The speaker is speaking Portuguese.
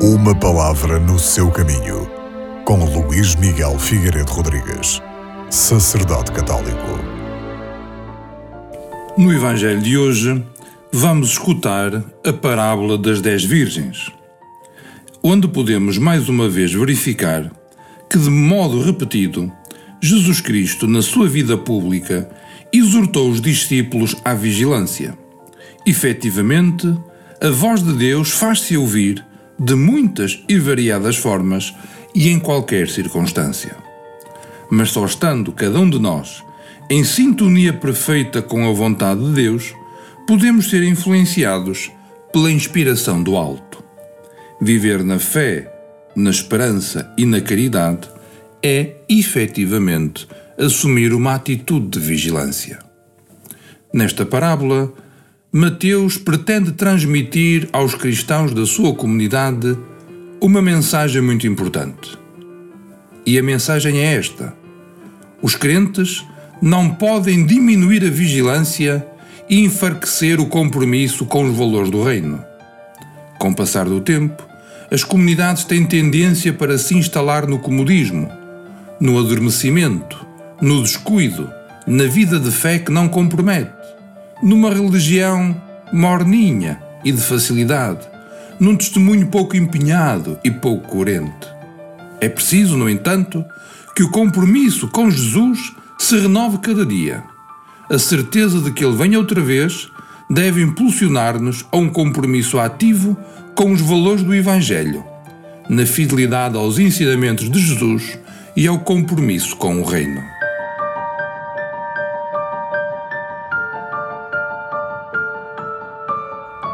Uma palavra no seu caminho, com Luís Miguel Figueiredo Rodrigues, sacerdote católico. No Evangelho de hoje, vamos escutar a parábola das dez virgens, onde podemos mais uma vez verificar que, de modo repetido, Jesus Cristo, na sua vida pública, exortou os discípulos à vigilância. Efetivamente, a voz de Deus faz-se ouvir de muitas e variadas formas e em qualquer circunstância. Mas só estando cada um de nós em sintonia perfeita com a vontade de Deus, podemos ser influenciados pela inspiração do alto. Viver na fé, na esperança e na caridade é, efetivamente, assumir uma atitude de vigilância. Nesta parábola, Mateus pretende transmitir aos cristãos da sua comunidade uma mensagem muito importante. E a mensagem é esta: os crentes não podem diminuir a vigilância e enfraquecer o compromisso com os valores do reino. Com o passar do tempo, as comunidades têm tendência para se instalar no comodismo, no adormecimento, no descuido, na vida de fé que não compromete numa religião morninha e de facilidade, num testemunho pouco empenhado e pouco coerente. É preciso, no entanto, que o compromisso com Jesus se renove cada dia. A certeza de que Ele venha outra vez deve impulsionar-nos a um compromisso ativo com os valores do Evangelho, na fidelidade aos ensinamentos de Jesus e ao compromisso com o Reino.